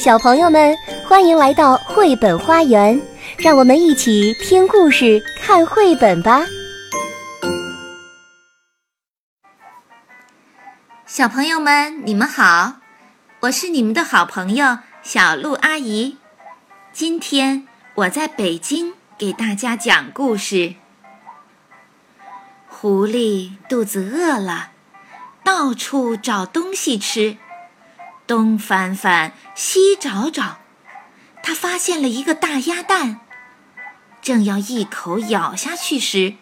小朋友们，欢迎来到绘本花园，让我们一起听故事、看绘本吧。小朋友们，你们好，我是你们的好朋友小鹿阿姨。今天我在北京给大家讲故事。狐狸肚子饿了，到处找东西吃。东翻翻，西找找，他发现了一个大鸭蛋，正要一口咬下去时，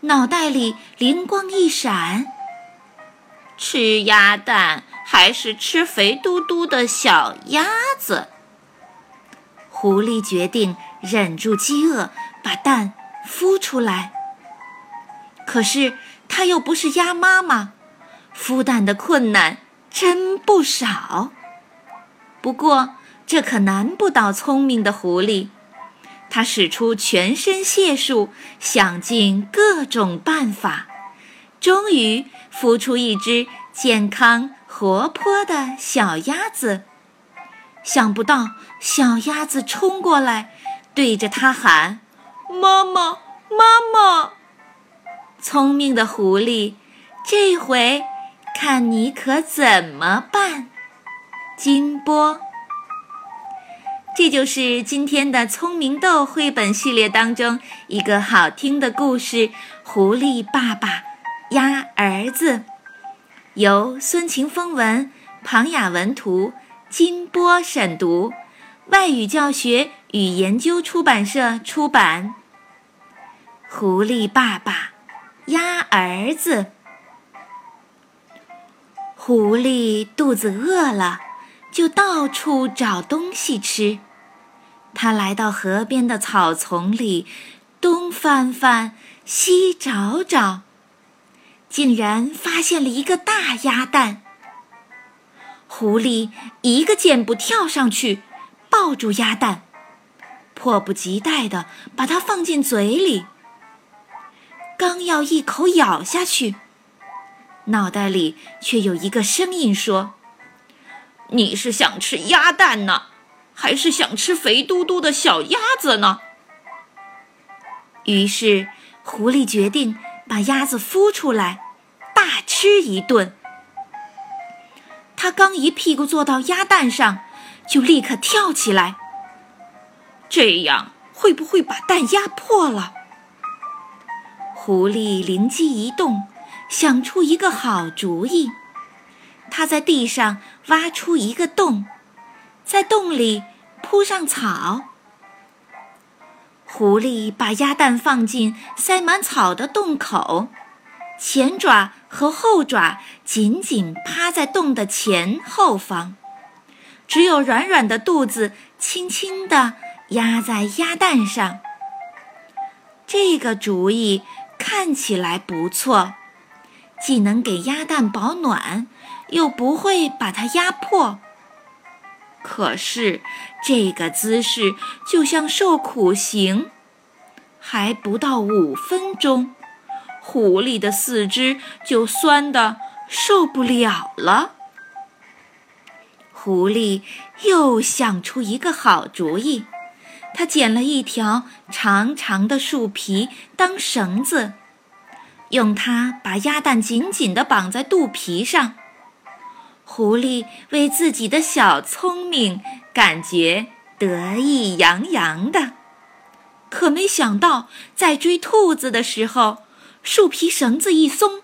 脑袋里灵光一闪：吃鸭蛋还是吃肥嘟嘟的小鸭子？狐狸决定忍住饥饿，把蛋孵出来。可是它又不是鸭妈妈，孵蛋的困难。真不少，不过这可难不倒聪明的狐狸。它使出全身解数，想尽各种办法，终于孵出一只健康活泼的小鸭子。想不到，小鸭子冲过来，对着它喊：“妈妈，妈妈！”聪明的狐狸，这回。看你可怎么办，金波。这就是今天的聪明豆绘本系列当中一个好听的故事《狐狸爸爸鸭儿子》，由孙晴风文、庞雅文图、金波审读，外语教学与研究出版社出版。狐狸爸爸鸭儿子。狐狸肚子饿了，就到处找东西吃。它来到河边的草丛里，东翻翻，西找找，竟然发现了一个大鸭蛋。狐狸一个箭步跳上去，抱住鸭蛋，迫不及待地把它放进嘴里。刚要一口咬下去。脑袋里却有一个声音说：“你是想吃鸭蛋呢，还是想吃肥嘟嘟的小鸭子呢？”于是，狐狸决定把鸭子孵出来，大吃一顿。他刚一屁股坐到鸭蛋上，就立刻跳起来。这样会不会把蛋压破了？狐狸灵机一动。想出一个好主意，他在地上挖出一个洞，在洞里铺上草。狐狸把鸭蛋放进塞满草的洞口，前爪和后爪紧紧趴在洞的前后方，只有软软的肚子轻轻地压在鸭蛋上。这个主意看起来不错。既能给鸭蛋保暖，又不会把它压破。可是这个姿势就像受苦刑，还不到五分钟，狐狸的四肢就酸得受不了了。狐狸又想出一个好主意，他捡了一条长长的树皮当绳子。用它把鸭蛋紧紧地绑在肚皮上，狐狸为自己的小聪明感觉得意洋洋的。可没想到，在追兔子的时候，树皮绳子一松，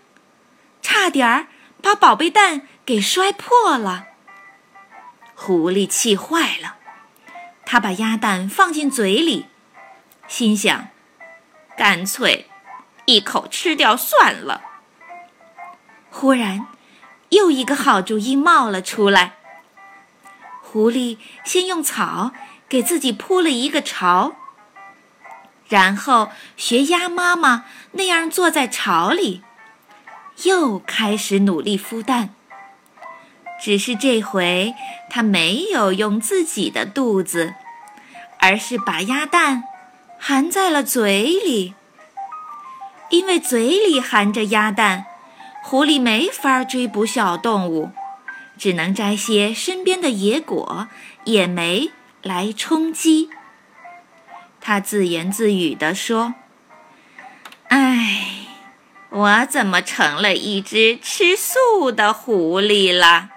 差点儿把宝贝蛋给摔破了。狐狸气坏了，他把鸭蛋放进嘴里，心想：干脆。一口吃掉算了。忽然，又一个好主意冒了出来。狐狸先用草给自己铺了一个巢，然后学鸭妈妈那样坐在巢里，又开始努力孵蛋。只是这回，它没有用自己的肚子，而是把鸭蛋含在了嘴里。因为嘴里含着鸭蛋，狐狸没法追捕小动物，只能摘些身边的野果、野莓来充饥。他自言自语地说：“唉，我怎么成了一只吃素的狐狸了？”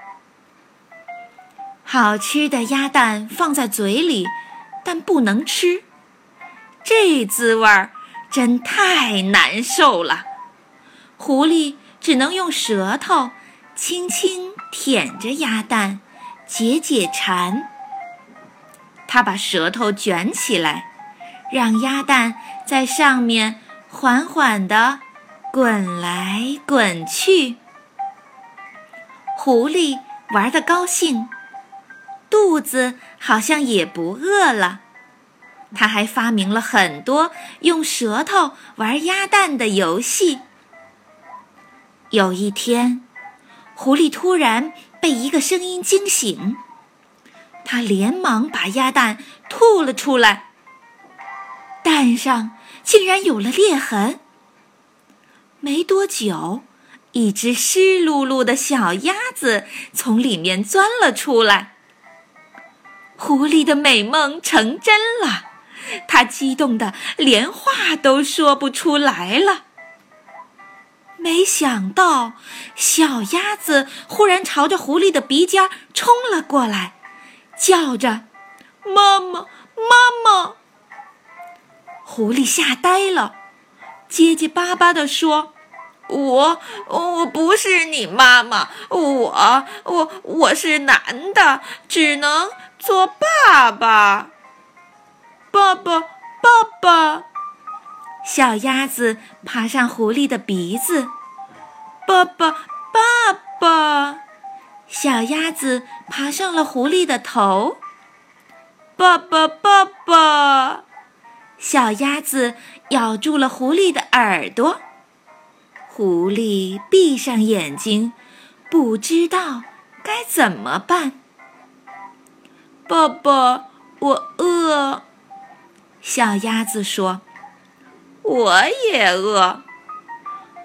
好吃的鸭蛋放在嘴里，但不能吃，这滋味儿真太难受了。狐狸只能用舌头轻轻舔着鸭蛋，解解馋。它把舌头卷起来，让鸭蛋在上面缓缓地滚来滚去。狐狸玩得高兴。肚子好像也不饿了，他还发明了很多用舌头玩鸭蛋的游戏。有一天，狐狸突然被一个声音惊醒，他连忙把鸭蛋吐了出来，蛋上竟然有了裂痕。没多久，一只湿漉漉的小鸭子从里面钻了出来。狐狸的美梦成真了，它激动的连话都说不出来了。没想到，小鸭子忽然朝着狐狸的鼻尖冲了过来，叫着：“妈妈，妈妈！”狐狸吓呆了，结结巴巴地说：“我我不是你妈妈，我我我是男的，只能。”做爸爸，爸爸，爸爸！小鸭子爬上狐狸的鼻子，爸爸，爸爸！小鸭子爬上了狐狸的头，爸爸，爸爸！小鸭子咬住了狐狸的耳朵，狐狸闭上眼睛，不知道该怎么办。爸爸，我饿。小鸭子说：“我也饿。”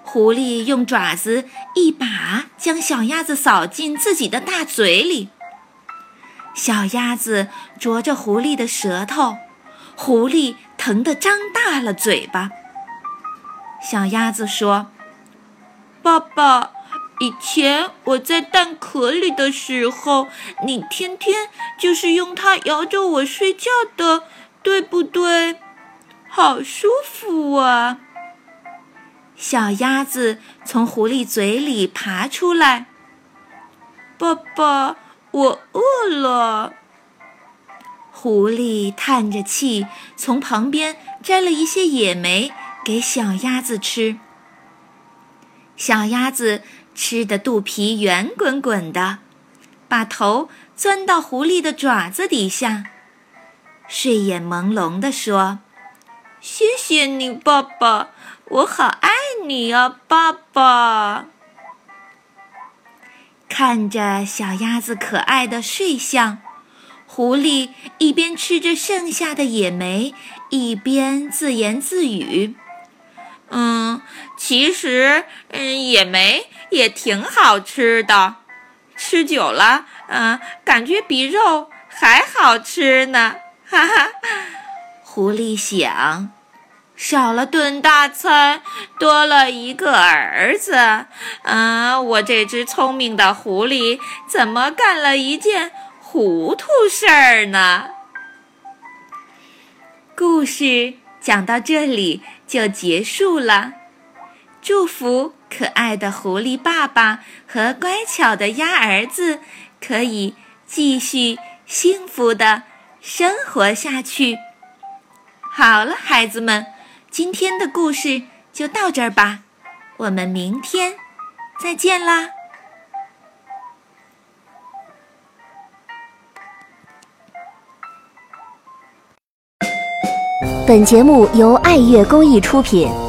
狐狸用爪子一把将小鸭子扫进自己的大嘴里。小鸭子啄着狐狸的舌头，狐狸疼得张大了嘴巴。小鸭子说：“爸爸。”以前我在蛋壳里的时候，你天天就是用它摇着我睡觉的，对不对？好舒服啊！小鸭子从狐狸嘴里爬出来。爸爸，我饿了。狐狸叹着气，从旁边摘了一些野莓给小鸭子吃。小鸭子。吃的肚皮圆滚滚的，把头钻到狐狸的爪子底下，睡眼朦胧地说：“谢谢你，爸爸，我好爱你啊，爸爸。”看着小鸭子可爱的睡相，狐狸一边吃着剩下的野莓，一边自言自语。嗯，其实，嗯，野莓也挺好吃的，吃久了，嗯，感觉比肉还好吃呢，哈哈。狐狸想，少了顿大餐，多了一个儿子，啊，我这只聪明的狐狸怎么干了一件糊涂事儿呢？故事讲到这里。就结束了。祝福可爱的狐狸爸爸和乖巧的鸭儿子可以继续幸福的生活下去。好了，孩子们，今天的故事就到这儿吧，我们明天再见啦。本节目由爱乐公益出品。